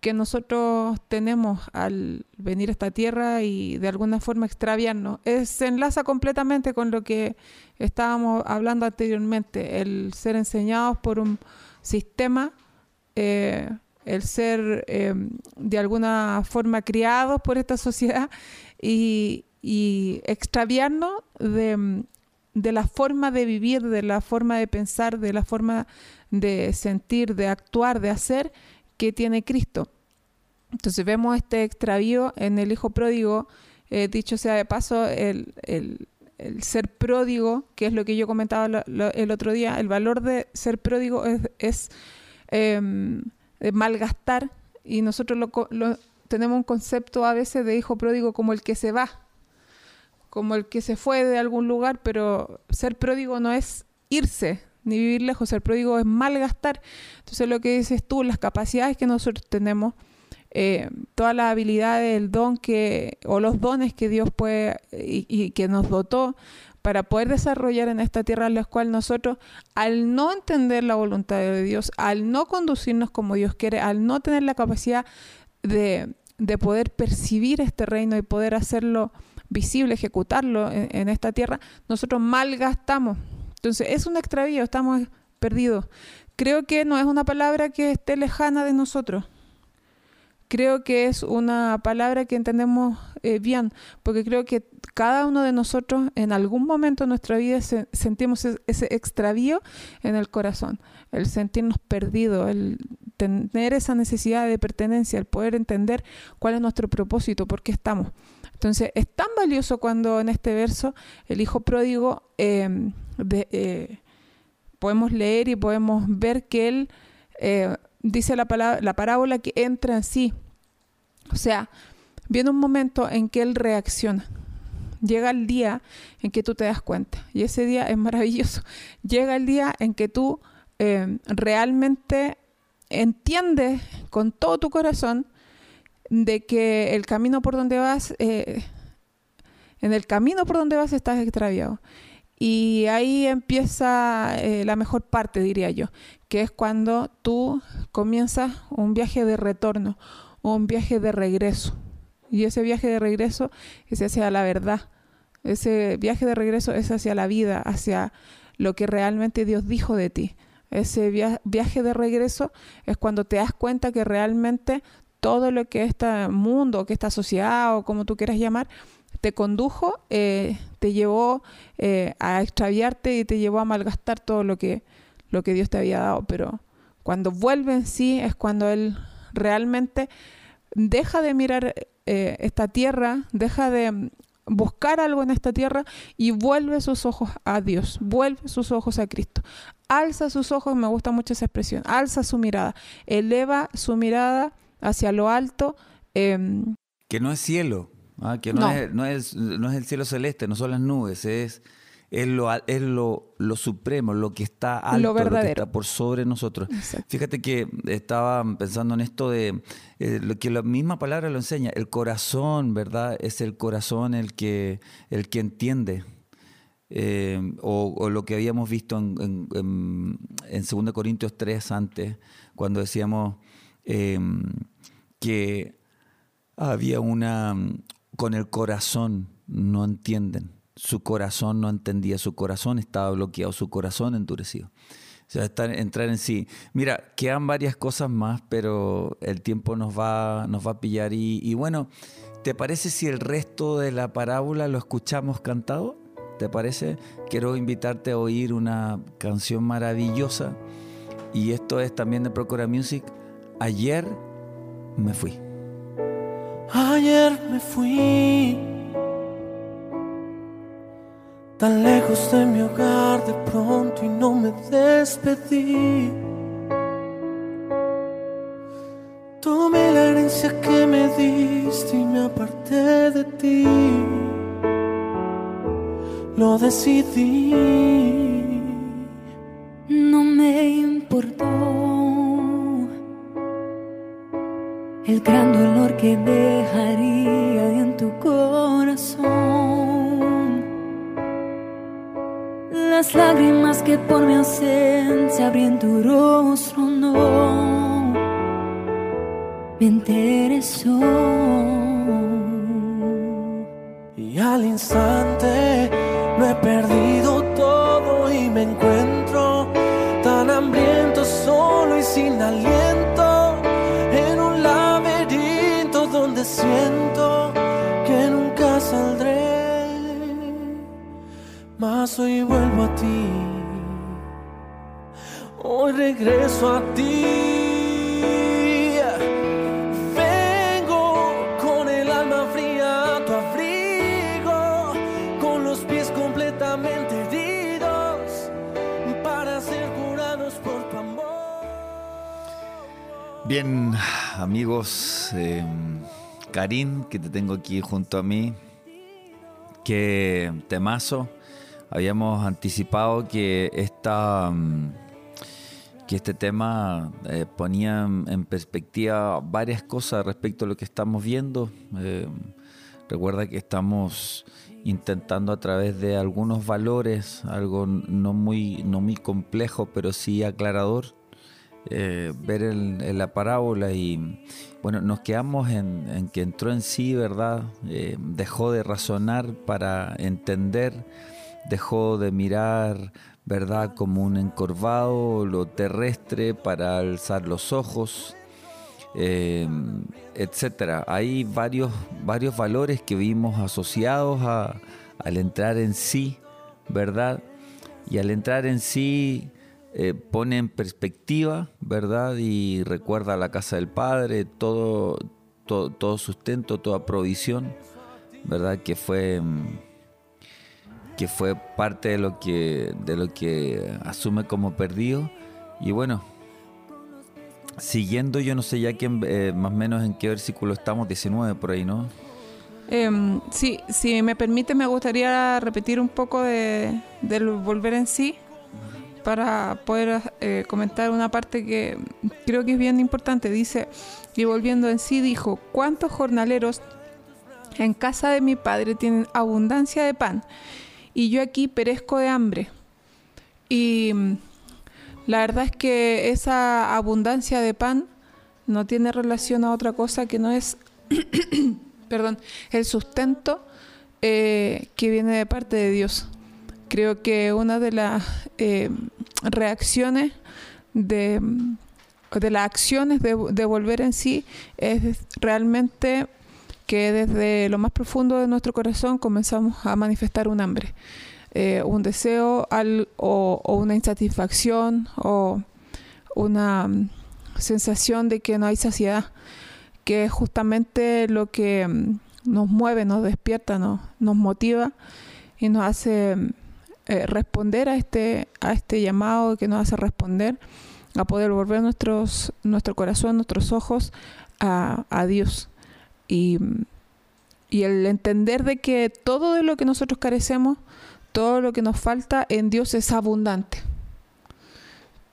que nosotros tenemos al venir a esta tierra y de alguna forma extraviarnos. se enlaza completamente con lo que estábamos hablando anteriormente, el ser enseñados por un sistema, eh, el ser eh, de alguna forma criados por esta sociedad y, y extraviarnos de, de la forma de vivir, de la forma de pensar, de la forma de sentir, de actuar, de hacer que tiene Cristo. Entonces vemos este extravío en el hijo pródigo, eh, dicho sea de paso, el, ser pródigo, que es lo que yo comentaba el otro día, el valor de ser pródigo es, em, malgastar y nosotros lo, tenemos un concepto a veces de hijo pródigo como el que se va, como el que se fue de algún lugar, pero ser pródigo no es irse ni vivir lejos, ser pródigo es malgastar. Entonces lo que dices tú, las capacidades que nosotros tenemos, eh, todas las habilidades, el don que, o los dones que Dios puede y, que nos dotó para poder desarrollar en esta tierra en la cual nosotros, al no entender la voluntad de Dios, al no conducirnos como Dios quiere, al no tener la capacidad de, de poder percibir este reino y poder hacerlo visible, ejecutarlo en, esta tierra, nosotros malgastamos. Entonces es un extravío, estamos perdidos. Creo que no es una palabra que esté lejana de nosotros. Creo que es una palabra que entendemos eh, bien, porque creo que cada uno de nosotros en algún momento de nuestra vida sentimos ese extravío en el corazón, el sentirnos perdidos, el tener esa necesidad de pertenencia, el poder entender cuál es nuestro propósito, por qué estamos. Entonces, es tan valioso cuando en este verso el hijo pródigo em, eh, podemos leer y podemos ver que él eh, dice la, palabra, la parábola que entra en sí. O sea, viene un momento en que él reacciona. Llega el día en que tú te das cuenta. Y ese día es maravilloso. <laughs> Llega el día en que tú em, realmente entiendes con todo tu corazón de que el camino por donde vas, eh, en el camino por donde vas estás extraviado. Y ahí empieza eh, la mejor parte, diría yo, que es cuando tú comienzas un viaje de retorno, un viaje de regreso. Y ese viaje de regreso es hacia la verdad. Ese viaje de regreso es hacia la vida, hacia lo que realmente Dios dijo de ti. Ese viaje de regreso es cuando te das cuenta que realmente todo lo que este mundo, que esta sociedad o como tú quieras llamar, te condujo, eh, te llevó eh, a extraviarte y te llevó a malgastar todo lo que, lo que Dios te había dado. Pero cuando vuelve en sí es cuando Él realmente deja de mirar eh, esta tierra, deja de buscar algo en esta tierra y vuelve sus ojos a Dios, vuelve sus ojos a Cristo. Alza sus ojos, me gusta mucho esa expresión, alza su mirada, eleva su mirada hacia lo alto. Em, que no es cielo, ¿ah? que no, Es, no, es, no es el cielo celeste, no son las nubes, es, es, lo, es lo, lo supremo, lo que está alto, lo, verdadero. que está por sobre nosotros. Fíjate que estaba pensando en esto de eh, lo que la misma palabra lo enseña, el corazón, ¿verdad? Es el corazón el que, el que entiende. Eh, o, lo que habíamos visto en, en, en, 2 Corintios 3 antes, cuando decíamos Em, que había una, con el corazón no entienden, su corazón no entendía, su corazón estaba bloqueado, su corazón endurecido. O sea, entrar en sí. Mira, quedan varias cosas más, pero el tiempo nos va, nos va a pillar. Y bueno, ¿te parece si el resto de la parábola lo escuchamos cantado? ¿Te parece? Quiero invitarte a oír una canción maravillosa. Y esto es también de Procura Music, Ayer me fui. Ayer me fui. Tan lejos de mi hogar de pronto y no me despedí. Tomé la herencia que me diste y me aparté de ti. Lo decidí. Karim, que te tengo aquí junto a mí, qué temazo. Habíamos anticipado que esta mm, que este tema eh, ponía en perspectiva varias cosas respecto a lo que estamos viendo. Eh, recuerda que estamos intentando a través de algunos valores, algo no muy, no muy complejo, pero sí aclarador, eh, ver el- en la parábola y bueno, nos quedamos en, en que entró en sí, ¿verdad? Eh, dejó de razonar para entender, dejó de mirar, ¿verdad? Como un encorvado, lo terrestre para alzar los ojos, eh, etcétera. Hay varios, varios valores que vimos asociados a- al entrar en sí, ¿verdad? Y al entrar en sí eh, pone en perspectiva, ¿verdad? Y recuerda la casa del Padre, todo, todo, todo sustento, toda provisión, ¿verdad? Que fue mm, que fue parte de lo que de lo que asume como perdido y bueno siguiendo yo no sé ya quién eh, más o menos en qué versículo estamos 19 por ahí no Em, sí, si me permite, me gustaría repetir un poco de, volver en sí para poder eh, comentar una parte que creo que es bien importante. Dice, y volviendo en sí, dijo, ¿cuántos jornaleros en casa de mi padre tienen abundancia de pan? Y yo aquí perezco de hambre. Y la verdad es que esa abundancia de pan no tiene relación a otra cosa que no es <coughs> perdón, el sustento eh, que viene de parte de Dios. Creo que una de las eh, reacciones de, de las acciones de, de volver en sí es realmente que desde lo más profundo de nuestro corazón comenzamos a manifestar un hambre, eh, un deseo o, una insatisfacción o una mm, sensación de que no hay saciedad que es justamente lo que mm, nos mueve, nos despierta, nos, nos motiva y nos hace mm, eh, responder a este, a este llamado que nos hace responder a poder volver nuestros, nuestro corazón, nuestros ojos a, a Dios. Y, y el entender de que todo de lo que nosotros carecemos, todo lo que nos falta en Dios es abundante.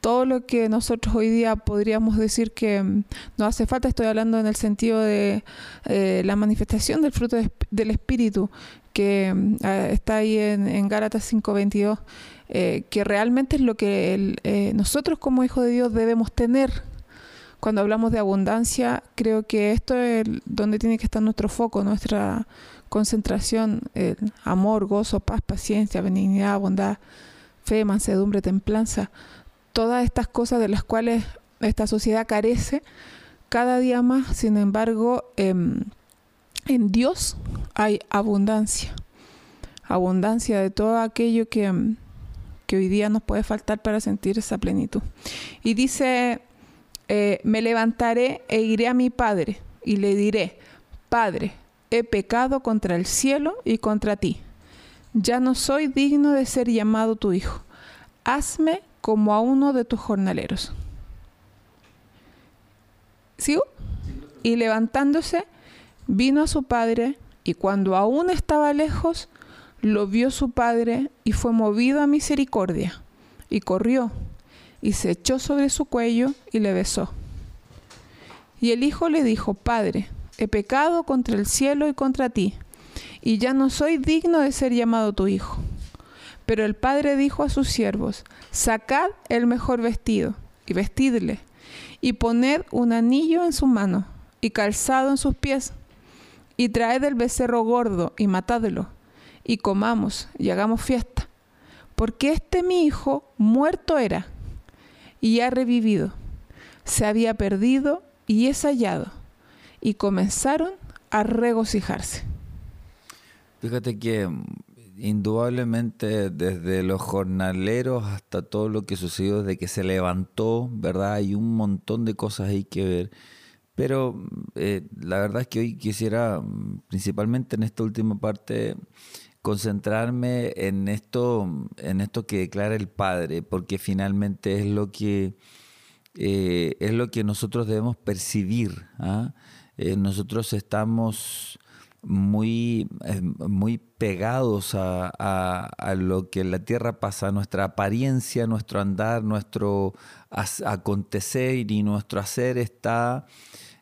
Todo lo que nosotros hoy día podríamos decir que mm, nos hace falta, estoy hablando en el sentido de eh, la manifestación del fruto del Espíritu, que mm, ah, está ahí en, en Gálatas 5:22, eh, que realmente es lo que eh, nosotros como hijos de Dios debemos tener. Cuando hablamos de abundancia, creo que esto es donde tiene que estar nuestro foco, nuestra concentración, el amor, gozo, paz, paciencia, benignidad, bondad, fe, mansedumbre, templanza todas estas cosas de las cuales esta sociedad carece cada día más, sin embargo, em, en Dios hay abundancia, abundancia de todo aquello que, que hoy día nos puede faltar para sentir esa plenitud. Y dice, eh, me levantaré e iré a mi Padre y le diré, Padre, he pecado contra el cielo y contra ti. Ya no soy digno de ser llamado tu hijo. Hazme como a uno de tus jornaleros. ¿Sigo? Y levantándose, vino a su padre, y cuando aún estaba lejos, lo vio su padre y fue movido a misericordia, y corrió, y se echó sobre su cuello y le besó. Y el hijo le dijo, Padre, he pecado contra el cielo y contra ti, y ya no soy digno de ser llamado tu hijo. Pero el padre dijo a sus siervos, sacad el mejor vestido y vestidle, y poned un anillo en su mano y calzado en sus pies, y traed el becerro gordo y matadlo, y comamos y hagamos fiesta, porque este mi hijo muerto era y ha revivido, se había perdido y es hallado, y comenzaron a regocijarse. Fíjate que mm, indudablemente desde los jornaleros hasta todo lo que sucedió desde que se levantó, ¿verdad? Hay un montón de cosas ahí que ver. Pero eh, la verdad es que hoy quisiera, principalmente en esta última parte, concentrarme en esto, en esto que declara el Padre, porque finalmente es lo que eh, es lo que nosotros debemos percibir. ¿ah? Eh, nosotros estamos muy, muy pegados a, a, lo que en la tierra pasa, nuestra apariencia, nuestro andar, nuestro acontecer y nuestro hacer está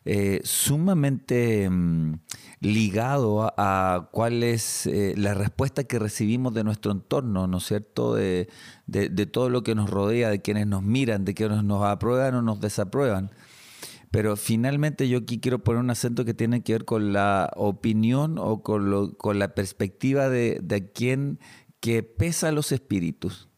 eh, sumamente mm, ligado a, cuál es eh, la respuesta que recibimos de nuestro entorno, ¿no es cierto? De, de, todo lo que nos rodea, de quienes nos miran, de quienes nos aprueban o nos desaprueban. Pero finalmente yo aquí quiero poner un acento que tiene que ver con la opinión o con, lo, con la perspectiva de, de quien que pesa los espíritus.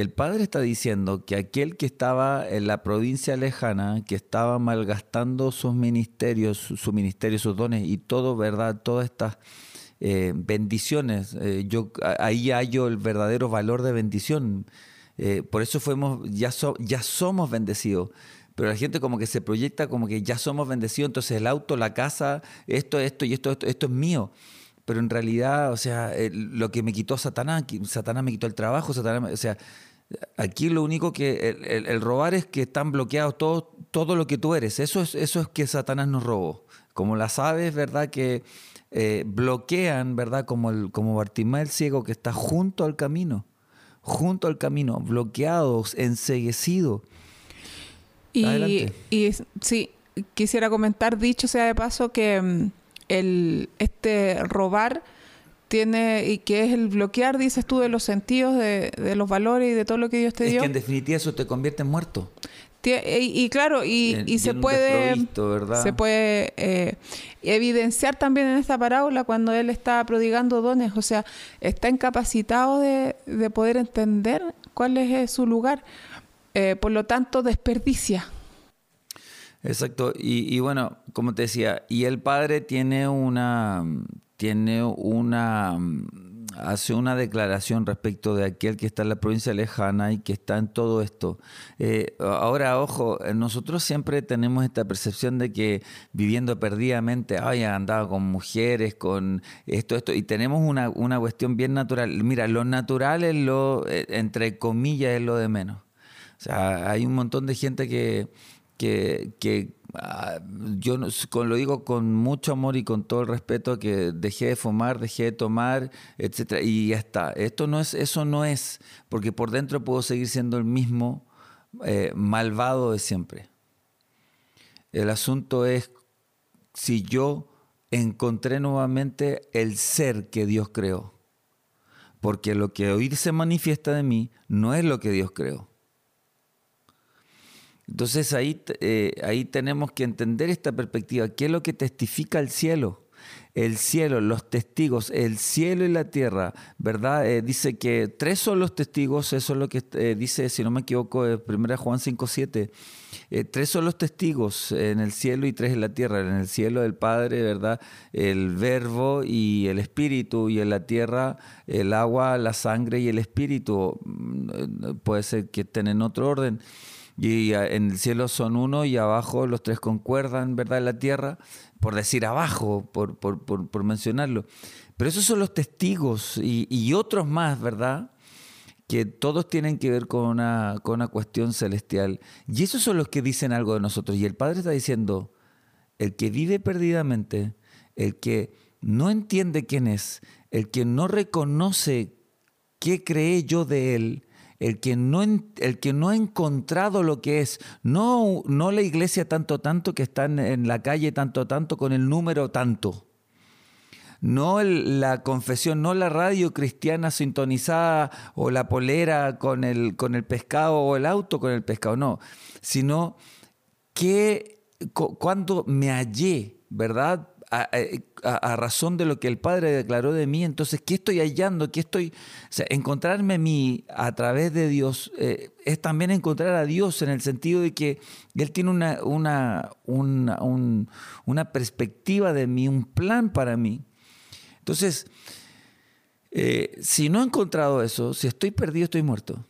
El padre está diciendo que aquel que estaba en la provincia lejana, que estaba malgastando sus ministerios, su ministerio, sus dones y todo, ¿verdad? Todas estas eh, bendiciones, eh, yo ahí hallo el verdadero valor de bendición. Eh, por eso fuimos, ya, ya somos bendecidos pero la gente como que se proyecta como que ya somos bendecidos, entonces el auto, la casa, esto, esto y esto, esto, esto es mío. Pero en realidad, o sea, lo que me quitó Satanás, Satanás me quitó el trabajo, Satanás, o sea, aquí lo único que el, robar es que están bloqueados todo, todo lo que tú eres. Eso es, eso es que Satanás nos robó. Como las aves, ¿verdad? Que eh, bloquean, ¿verdad? Como, el, como Bartimá el ciego que está junto al camino, junto al camino, bloqueados, enseguecidos. Y, y sí, quisiera comentar, dicho sea de paso, que mm, el, este robar tiene y que es el bloquear, dices tú, de los sentidos, de, los valores y de todo lo que Dios te dio. Es que en definitiva eso te convierte en muerto. Y, claro, y, se, puede, se puede eh, evidenciar también en esta parábola cuando él está prodigando dones, o sea, está incapacitado de, de poder entender cuál es su lugar. Eh, por lo tanto, desperdicia. Exacto. Y, bueno, como te decía, y el padre tiene una, tiene una, hace una declaración respecto de aquel que está en la provincia lejana y que está en todo esto. Eh, ahora, ojo, nosotros siempre tenemos esta percepción de que viviendo perdidamente, ay, andaba con mujeres, con esto, esto, y tenemos una, una cuestión bien natural. Mira, lo natural es lo, eh, entre comillas, es lo de menos. O sea, hay un montón de gente que, que, ah, yo con, lo digo con mucho amor y con todo el respeto que dejé de fumar, dejé de tomar, etcétera, y ya está. Esto no es, eso no es, porque por dentro puedo seguir siendo el mismo eh, malvado de siempre. El asunto es si yo encontré nuevamente el ser que Dios creó. Porque lo que hoy se manifiesta de mí no es lo que Dios creó. Entonces ahí, eh, ahí tenemos que entender esta perspectiva. ¿Qué es lo que testifica el cielo? El cielo, los testigos, el cielo y la tierra, ¿verdad? Eh, dice que tres son los testigos, eso es lo que eh, dice, si no me equivoco, 1 Juan 5.7. tres son los testigos en el cielo y tres en la tierra. En el cielo el Padre, ¿verdad? El Verbo y el Espíritu, y en la tierra el agua, la sangre y el Espíritu. Mm, puede ser que estén en otro orden y en el cielo son uno y abajo los tres concuerdan, ¿verdad? En la tierra, por decir abajo, por, por, por, mencionarlo. Pero esos son los testigos y, otros más, ¿verdad? Que todos tienen que ver con una, con una cuestión celestial. Y esos son los que dicen algo de nosotros. Y el Padre está diciendo, el que vive perdidamente, el que no entiende quién es, el que no reconoce qué cree yo de él, el que no, el que no ha encontrado lo que es, no, no la iglesia tanto, tanto que está en la calle tanto, tanto con el número tanto. No la confesión, no la radio cristiana sintonizada o la polera con el, con el pescado o el auto con el pescado, no, sino que cuando me hallé, ¿verdad? A, razón de lo que el Padre declaró de mí, entonces, ¿qué estoy hallando? ¿Qué estoy...? encontrarme a mí a través de Dios eh, es también encontrar a Dios en el sentido de que Él tiene una, una, una perspectiva de mí, un plan para mí. Entonces, Eh, si no he encontrado eso, si estoy perdido, estoy muerto.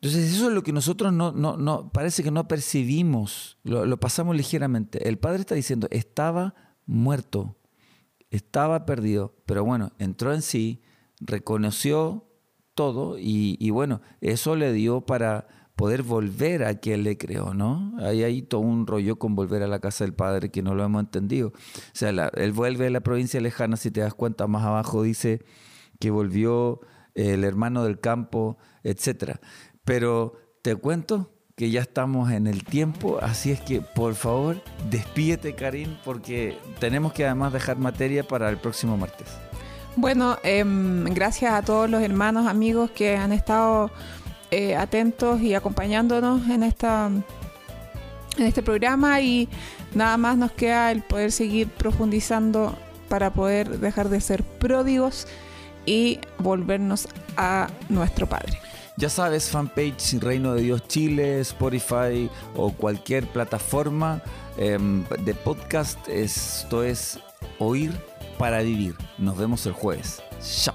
Entonces eso es lo que nosotros no, no, no parece que no percibimos, lo, lo pasamos ligeramente. El Padre está diciendo, estaba muerto, estaba perdido, pero bueno, entró en sí, reconoció todo y, y bueno, eso le dio para poder volver a quien le creó, ¿no? Hay ahí todo un rollo con volver a la casa del Padre que no lo hemos entendido. O sea, él vuelve a la provincia lejana, si te das cuenta, más abajo dice que volvió el hermano del campo, etcétera. Pero te cuento que ya estamos en el tiempo, así es que por favor despídete, Karim, porque tenemos que además dejar materia para el próximo martes. Bueno, em, gracias a todos los hermanos, amigos que han estado eh, atentos y acompañándonos en esta en este programa y nada más nos queda el poder seguir profundizando para poder dejar de ser pródigos y volvernos a nuestro Padre. Ya sabes, fanpage Reino de Dios Chile, Spotify o cualquier plataforma em, de podcast. Esto es Oír para Vivir. Nos vemos el jueves. Chao.